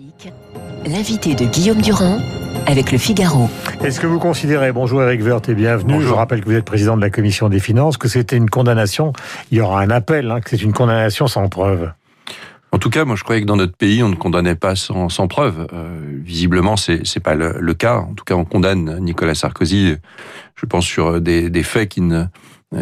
Politique, l'invité de Guillaume Durand avec le Figaro. Est-ce que vous considérez, bonjour Eric Woerth et bienvenue, Bonjour. je rappelle que vous êtes président de la commission des finances, que c'était une condamnation, il y aura un appel, hein, que c'est une condamnation sans preuve. En tout cas, moi, je croyais que dans notre pays, on ne condamnait pas sans, sans preuve. Euh, visiblement, c'est c'est pas le, le cas. En tout cas, on condamne Nicolas Sarkozy. Je pense sur des, des faits qui ne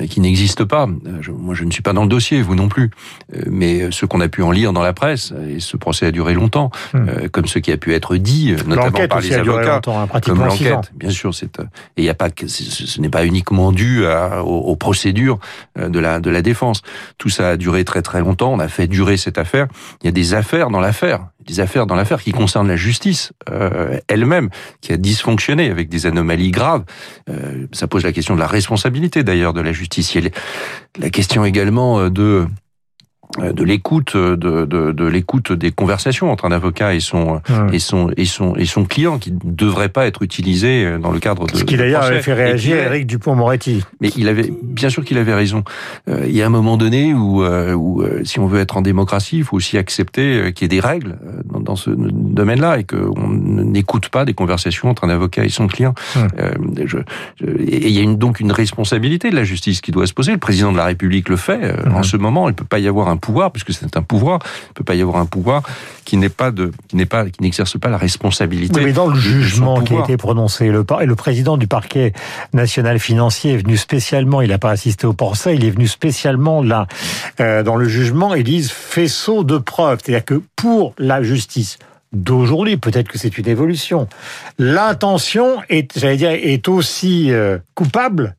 qui n'existent pas. Euh, je- moi, je ne suis pas dans le dossier, vous non plus. Euh, Mais ce qu'on a pu en lire dans la presse, et ce procès a duré longtemps, euh, comme ce qui a pu être dit, euh, notamment par aussi les a duré avocats. hein, comme l'enquête, bien sûr, c'est euh, et y a pas que ce n'est pas uniquement dû à- aux, aux procédures euh, de la de la défense. Tout ça a duré très très longtemps. On a fait durer cette affaire. Il y a des affaires dans l'affaire, des affaires dans l'affaire qui concernent la justice euh, elle-même, qui a dysfonctionné avec des anomalies graves. Euh, ça pose la question de la responsabilité d'ailleurs de la justice. A la question également euh, de de l'écoute de, de, de l'écoute des conversations entre un avocat et son et son et son et son client qui ne devrait pas être utilisé euh, dans le cadre de Ce qui d'ailleurs avait fait réagir Eric Dupont-Moretti. mais il avait bien sûr qu'il avait raison. Euh, il y a un moment donné où, euh, où euh, si on veut être en démocratie, il faut aussi accepter euh, qu'il y ait des règles euh, dans, dans ce domaine-là et qu'on n'écoute pas des conversations entre un avocat et son client. Euh, je- je- et il y a une, donc une responsabilité de la justice qui doit se poser. Le président de la République le fait. Euh. En ce moment, il ne peut pas y avoir un pouvoir, puisque c'est un pouvoir, il ne peut pas y avoir un pouvoir qui n'est pas de, qui n'est pas, qui n'exerce pas la responsabilité. Oui, mais dans le jugement qui a été prononcé, le, par- le président du parquet national financier est venu spécialement, il n'a pas assisté au procès, il est venu spécialement là, euh, dans le jugement, ils disent faisceau de preuves. C'est-à-dire que pour la justice d'aujourd'hui, peut-être que c'est une évolution, l'intention est, j'allais dire, est aussi euh, coupable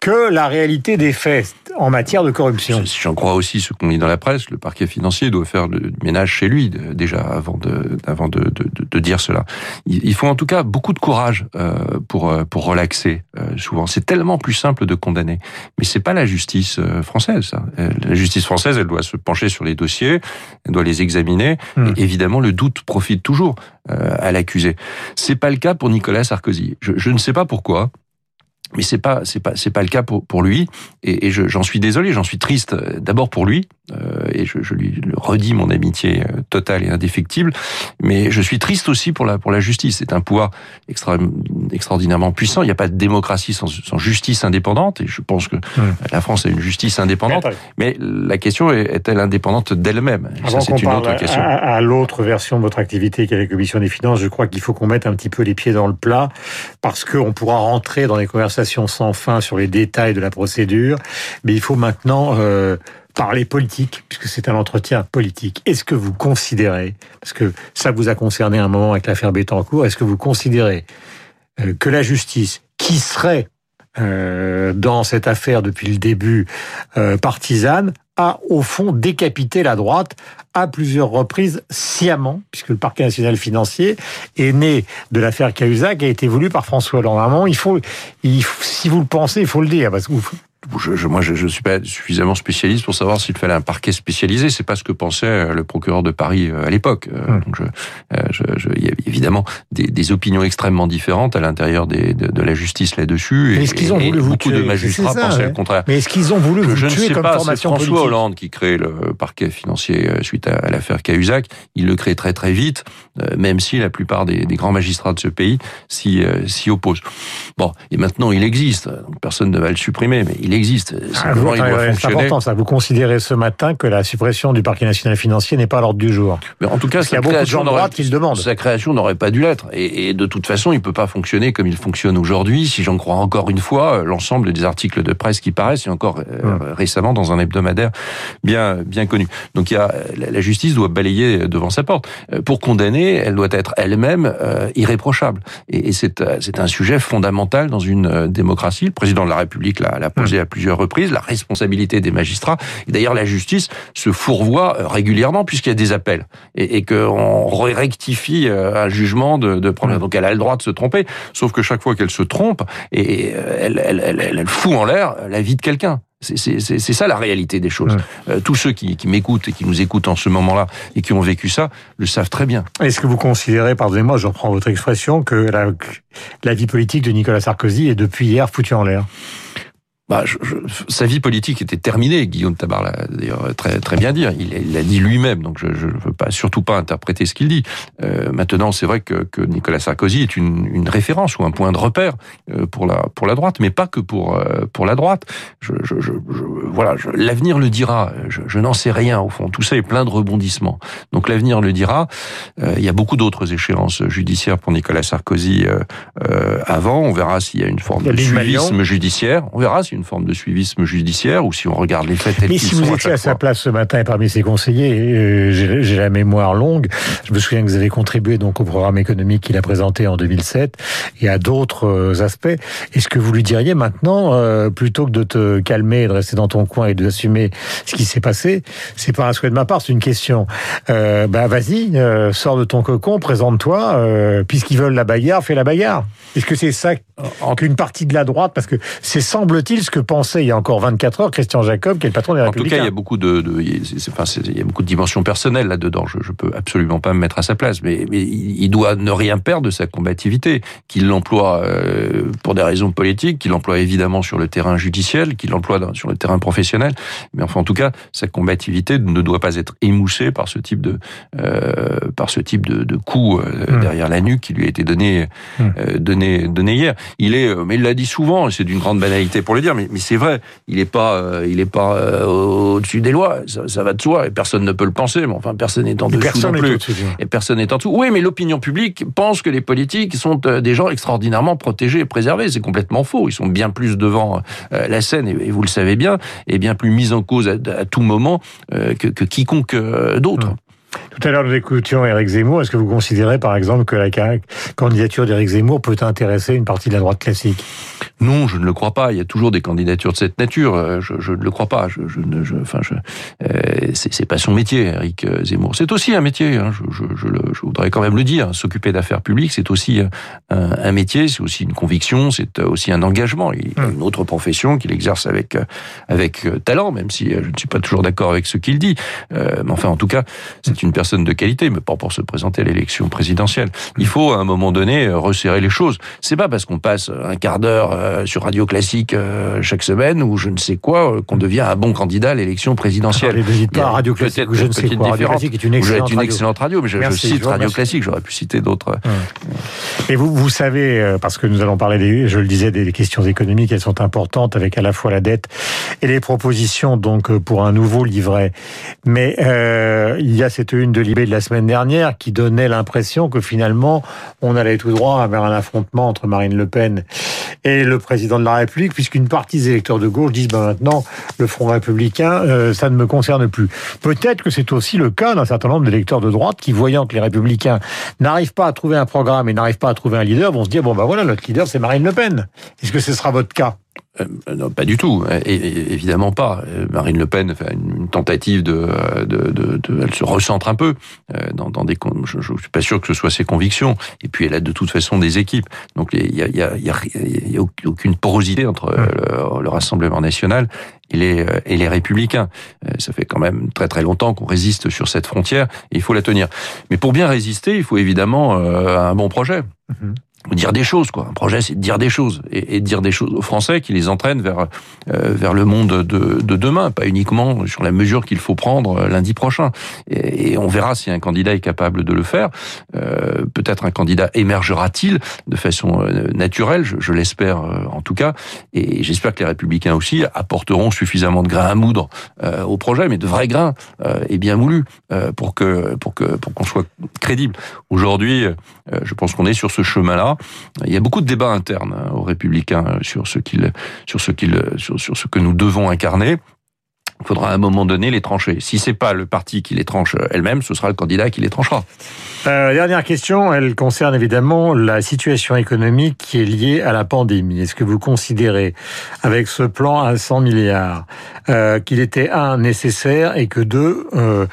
que la réalité des faits en matière de corruption. Si j'en crois aussi ce qu'on lit dans la presse, le parquet financier doit faire le ménage chez lui déjà avant de, avant de, de, de- de dire cela. Il, faut en tout cas beaucoup de courage euh, pour euh, pour relaxer. euh, souvent, c'est tellement plus simple de condamner, mais c'est pas la justice française. Ça. La justice française, elle doit se pencher sur les dossiers, elle doit les examiner. Hmm. Et évidemment, le doute profite toujours à l'accusé. C'est pas le cas pour Nicolas Sarkozy. Je, je ne sais pas pourquoi. Mais c'est pas c'est pas c'est pas le cas pour pour lui. Et, et je- j'en suis désolé j'en suis triste euh, d'abord pour lui et je, je lui redis mon amitié euh, totale et indéfectible. Mais je suis triste aussi pour la pour la justice. C'est un pouvoir extra, extraordinairement puissant. Il n'y a pas de démocratie sans, sans justice indépendante. Et je pense que la France a une justice indépendante. Mais la question est- est-elle indépendante d'elle-même? Ça qu'on c'est une parle autre à, question. à- à l'autre version de votre activité qui est la commission des finances, je crois qu'il faut qu'on mette un petit peu les pieds dans le plat parce qu'on pourra rentrer dans des conversations sans fin sur les détails de la procédure, mais il faut maintenant euh, parler politique puisque c'est un entretien politique. Est-ce que vous considérez, parce que ça vous a concerné un moment avec l'affaire Bettencourt, est-ce que vous considérez euh, que la justice, qui serait euh, dans cette affaire depuis le début euh, partisane, a au fond décapité la droite à plusieurs reprises sciemment, puisque le parquet national financier est né de l'affaire Cahuzac a été voulu par François Hollande. Il faut, il si vous le pensez, il faut le dire, je, je- moi, je, je suis pas suffisamment spécialiste pour savoir s'il fallait un parquet spécialisé. C'est pas ce que pensait euh, le procureur de Paris euh, à l'époque. Hum. Donc, je, je, je- il y a évidemment des, des opinions extrêmement différentes à l'intérieur des, de, de la justice là-dessus. Mais est-ce qu'ils ont voulu vous beaucoup de tuer? Magistrats ça, pensaient ouais. le contraire. mais est-ce qu'ils ont voulu vous Je ne tuer sais comme pas, c'est formation François politique? Hollande qui crée le parquet financier suite à, à l'affaire Cahuzac. Il le crée très très vite, euh, même si la plupart des, des grands magistrats de ce pays s'y euh, s'y opposent. Bon, et maintenant il existe, donc personne ne va le supprimer, mais il existe. Ah, vous- il c'est important ça. Vous considérez ce matin que la suppression du parquet national financier n'est pas à l'ordre du jour Mais en tout cas, qu'il y a beaucoup de gens de droite qui le demandent. Sa création n'aurait pas dû l'être. Et, et de toute façon, il peut pas fonctionner comme il fonctionne aujourd'hui. Si j'en crois encore une fois, euh, l'ensemble des articles de presse qui paraissent, et encore euh, Hum. récemment dans un hebdomadaire bien bien connu. Donc il y a la, justice doit balayer devant sa porte. Euh, Pour condamner, elle doit être elle-même euh, irréprochable. Et, et c'est euh, c'est un sujet fondamental dans une euh, démocratie. Le président de la République l'a l'a posé à plusieurs reprises. La responsabilité des magistrats. Et d'ailleurs, la justice se fourvoie euh, régulièrement puisqu'il y a des appels et, et qu'on rectifie euh, un jugement de, de problème. Donc elle a le droit de se tromper, sauf que chaque fois qu'elle se trompe, et euh, elle, elle, elle, fout en l'air la vie de quelqu'un. C'est- ça la réalité des choses. Euh, tous ceux qui, qui m'écoutent et qui nous écoutent en ce moment-là et qui ont vécu ça le savent très bien. Est-ce que vous considérez, pardonnez-moi, je reprends votre expression, que la, la vie politique de Nicolas Sarkozy est depuis hier foutue en l'air? Bah, je, je, sa vie politique était terminée. Guillaume Tabar l'a d'ailleurs très très bien dit. Il l'a dit lui-même, donc je ne veux pas surtout pas interpréter ce qu'il dit. Euh, maintenant, c'est vrai que, que, Nicolas Sarkozy est une, une, référence ou un point de repère euh, pour la pour la droite, mais pas que pour euh, pour la droite. Je, je, je voilà, l'avenir le dira. Je, n'en sais rien au fond. Tout ça est plein de rebondissements. Donc l'avenir le dira. Euh, il y a beaucoup d'autres échéances judiciaires pour Nicolas Sarkozy avant. On verra s'il y a une forme de suivisme judiciaire. On verra s'il y a une forme de suivisme judiciaire ou si on regarde les faits tels Mais si vous étiez à, sa place ce matin et parmi ses conseillers, euh, j'ai la mémoire longue. Je me souviens que vous avez contribué donc au programme économique qu'il a présenté en 2007 et à d'autres euh, aspects. Est-ce que vous lui diriez maintenant, euh, plutôt que de te calmer, de rester dans ton coin et d'assumer ce qui s'est passé, c'est pas un souhait de ma part, c'est une question. Euh, bah vas-y, euh, sors de ton cocon, présente-toi. Puisqu'ils veulent la bagarre, fais la bagarre. Est-ce que c'est ça en qu'une partie de la droite Parce que c'est semble-t-il ce que pensait il y a encore 24 heures Christian Jacob, qui est le patron des en Républicains. En tout cas, il y a beaucoup de, de enfin, il y a beaucoup de dimensions personnelles là-dedans. Je, je peux absolument pas me mettre à sa place, mais, mais il doit ne rien perdre de sa combativité, qu'il l'emploie euh, pour des raisons politiques, qu'il l'emploie évidemment sur le terrain judiciaire, qu'il l'emploie sur le terrain professionnel. Mais enfin, en tout cas, sa combativité ne doit pas être émoussée par ce type de euh, par ce type de, de coup euh, mmh. derrière la nuque qui lui a été donné mmh. euh, donné donné hier. Il est, mais il l'a dit souvent, c'est d'une grande banalité pour le dire, mais, mais c'est vrai. Il est pas il est pas au-dessus des lois. Ça, ça, va de soi et personne ne peut le penser. Mais enfin, personne n'est en dessous personne non plus. Et personne n'est en dessous. Oui, mais l'opinion publique pense que les politiques sont des gens extraordinairement protégés et préservés. C'est complètement faux. Ils sont bien plus devant la scène et, vous le savez bien, et bien plus mis en cause à, à tout moment que, que quiconque d'autre. Tout à l'heure, nous écoutions Éric Zemmour. Est-ce que vous considérez, par exemple, que la candidature d'Éric Zemmour peut intéresser une partie de la droite classique? Non, je ne le crois pas. Il y a toujours des candidatures de cette nature. Euh, je, je ne le crois pas. Je, je, je enfin, je, euh, c'est pas son métier, Éric Zemmour. C'est aussi un métier. Hein. Je, je, voudrais quand même le dire. S'occuper d'affaires publiques, c'est aussi un, un métier. C'est aussi une conviction. C'est aussi un engagement. Il a hum. une autre profession qu'il exerce avec avec talent, même si je ne suis pas toujours d'accord avec ce qu'il dit. Euh, mais enfin, en tout cas, c'est une personne de qualité, mais pas pour se présenter à l'élection présidentielle. Il faut à un moment donné resserrer les choses. C'est pas parce qu'on passe un quart d'heure euh, sur Radio Classique euh, chaque semaine ou je ne sais quoi euh, qu'on devient un bon candidat à l'élection présidentielle. N'hésite pas, Radio Classique ou je ne sais quoi. Radio Classique est une excellente, une excellente radio. mais je, Merci, je cite Radio Classique. J'aurais pu citer d'autres. Et vous, vous savez, parce que nous allons parler, des, je le disais, des questions économiques, elles sont importantes avec à la fois la dette et les propositions donc pour un nouveau livret. Mais euh, il y a cette une de Libé de la semaine dernière qui donnait l'impression que finalement on allait tout droit vers un affrontement entre Marine Le Pen et le président de la République, puisqu'une partie des électeurs de gauche disent ben maintenant le Front républicain, euh, ça ne me concerne plus. Peut-être que c'est aussi le cas d'un certain nombre d'électeurs de droite qui, voyant que les républicains n'arrivent pas à trouver un programme et n'arrivent pas à trouver un leader, vont se dire bon ben voilà notre leader c'est Marine Le Pen. Est-ce que ce sera votre cas? Euh, non, pas du tout, et, évidemment pas. Euh, Marine Le Pen fait une tentative de, de, de, de elle se recentre un peu euh, dans, dans des. Je, je, suis pas sûr que ce soit ses convictions. Et puis elle a de toute façon des équipes, donc il y a, y a, il y a aucune porosité entre le, le, Rassemblement national et les, et les Républicains. Ça fait quand même très très longtemps qu'on résiste sur cette frontière et il faut la tenir. Mais pour bien résister, il faut évidemment un bon projet. Mm-hmm dire des choses quoi. Un projet c'est de dire des choses et, et dire des choses aux Français qui les entraînent vers euh, vers le monde de, de, demain pas uniquement sur la mesure qu'il faut prendre euh, lundi prochain. Et, et, on verra si un candidat est capable de le faire. Euh, peut-être un candidat émergera-t-il de façon euh, naturelle je, je l'espère euh, en tout cas. Et j'espère que les républicains aussi apporteront suffisamment de grains à moudre euh, au projet mais de vrais grains et bien moulus pour que pour que pour qu'on soit crédible. Aujourd'hui je pense qu'on est sur ce chemin là il y a beaucoup de débats internes hein, aux républicains qu'il, sur, sur ce que nous devons incarner. Il faudra à un moment donné les trancher. Si c'est pas le parti qui les tranche elle-même, ce sera le candidat qui les tranchera. Euh, dernière question, elle concerne évidemment la situation économique qui est liée à la pandémie. Est-ce que vous considérez, avec ce plan à 100 milliards, euh, qu'il était un nécessaire et que deux, euh,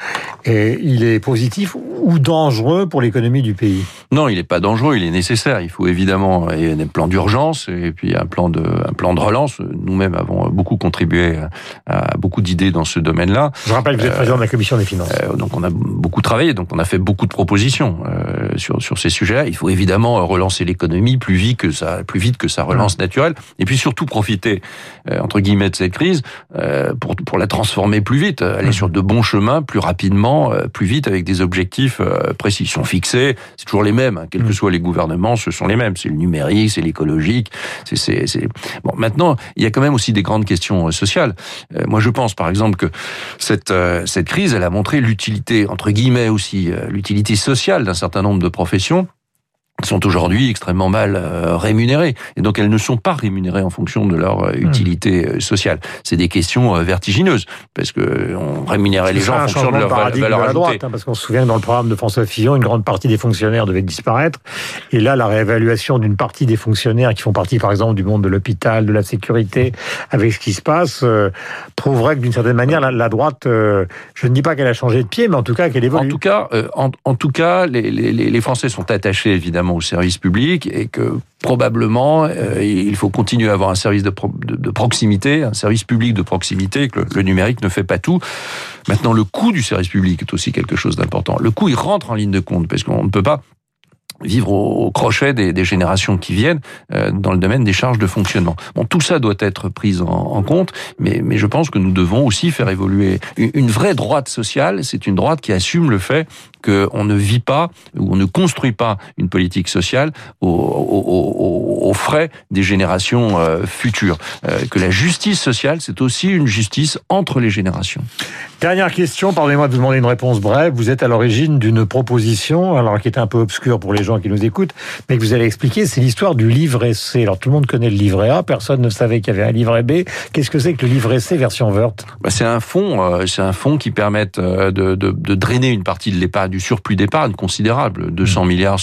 et il est positif ou dangereux pour l'économie du pays? Non, il n'est pas dangereux, il est nécessaire. Il faut évidemment un plan d'urgence et puis un plan de un plan de relance. Nous-mêmes avons beaucoup contribué à, beaucoup d'idées dans ce domaine-là. Je rappelle que vous êtes président de la commission des finances. Euh, donc on a beaucoup travaillé, donc on a fait beaucoup de propositions. Euh, sur sur ces sujets-là. Il faut évidemment relancer l'économie plus vite que ça, plus vite que sa relance naturelle, et puis surtout profiter entre guillemets de cette crise pour pour la transformer plus vite, aller sur de bons chemins plus rapidement, plus vite avec des objectifs précis. Ils sont fixés, c'est toujours les mêmes, hein, quels que mmh. soient les gouvernements, ce sont les mêmes. C'est le numérique, c'est l'écologique, c'est c'est bon. Maintenant, il y a quand même aussi des grandes questions sociales. moi, je pense, par exemple, que cette cette crise, elle a montré l'utilité entre guillemets aussi, l'utilité sociale d'un certain nombre de professions sont aujourd'hui extrêmement mal euh, rémunérées et donc elles ne sont pas rémunérées en fonction de leur euh, hmm. utilité euh, sociale. C'est des questions vertigineuses parce que on rémunérait les gens en fonction de leur valeur ajoutée. Droite, hein, parce qu'on se souvient que dans le programme de François Fillon, une grande partie des fonctionnaires devait disparaître et là la réévaluation d'une partie des fonctionnaires qui font partie par exemple du monde de l'hôpital, de la sécurité, avec ce qui se passe, prouverait que d'une certaine manière la, droite, je ne dis pas qu'elle a changé de pied, mais en tout cas qu'elle évolue. En tout cas, en, en, tout cas, les, les, les Français sont attachés évidemment au service public et que probablement euh, il faut continuer à avoir un service de, proximité, un service public de proximité, que le, numérique ne fait pas tout. Maintenant, le coût du service public est aussi quelque chose d'important. Le coût, il rentre en ligne de compte parce qu'on ne peut pas vivre au, crochet des, générations qui viennent euh, dans le domaine des charges de fonctionnement. Bon, tout ça doit être pris en, compte, mais, je pense que nous devons aussi faire évoluer une vraie droite sociale. C'est une droite qui assume le fait qu'on ne vit pas ou on ne construit pas une politique sociale aux, frais des générations euh, futures. Euh, que la justice sociale, c'est aussi une justice entre les générations. Dernière question, pardonnez-moi de vous demander une réponse brève. Vous êtes à l'origine d'une proposition, alors qui est un peu obscure pour les gens qui nous écoutent, mais que vous allez expliquer, c'est l'histoire du livret C. Alors tout le monde connaît le livret A, personne ne savait qu'il y avait un livret B. Qu'est-ce que c'est que le livret C version Word? Bah, C'est un fonds, euh, c'est un fonds qui permet de, de, de drainer une partie de l'épargne du surplus d'épargne considérable, 200 mmh. milliards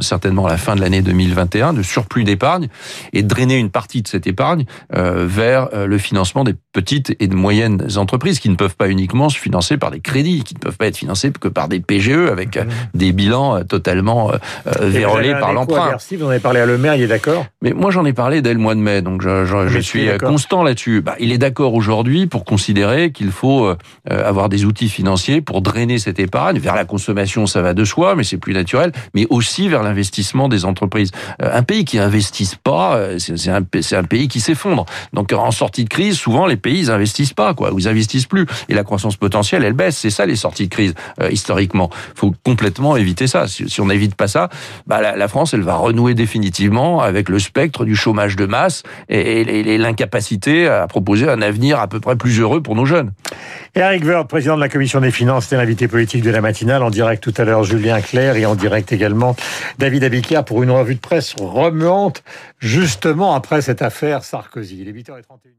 certainement à la fin de l'année 2021, de surplus d'épargne, et drainer une partie de cette épargne euh, vers euh, le financement des petites et de moyennes entreprises qui ne peuvent pas uniquement se financer par des crédits, qui ne peuvent pas être financés que par des PGE avec euh, mmh. des bilans totalement vérolés par l'emprunt. Vous en avez parlé à Le Maire, il est d'accord? Mais moi j'en ai parlé dès le mois de mai, donc je, je, suis constant là-dessus. Bah, il est d'accord aujourd'hui pour considérer qu'il faut avoir des outils financiers pour drainer cette épargne vers la consommation ça va de soi, mais c'est plus naturel, mais aussi vers l'investissement des entreprises. Euh, un pays qui investisse pas, euh, c'est un, pays qui s'effondre. Donc en sortie de crise, souvent les pays ils investissent pas, quoi, ils investissent plus, et la croissance potentielle elle baisse. C'est ça les sorties de crise euh, historiquement. Faut complètement éviter ça. Si, on n'évite pas ça, bah, la, France elle va renouer définitivement avec le spectre du chômage de masse et, l'incapacité à proposer un avenir à peu près plus heureux pour nos jeunes. Eric Woerth, président de la commission des finances, c'était l'invité politique de la matinale, direct tout à l'heure Julien Clerc et en direct également David Abiquière pour une revue de presse remuante, justement après cette affaire Sarkozy. Il est 8h31.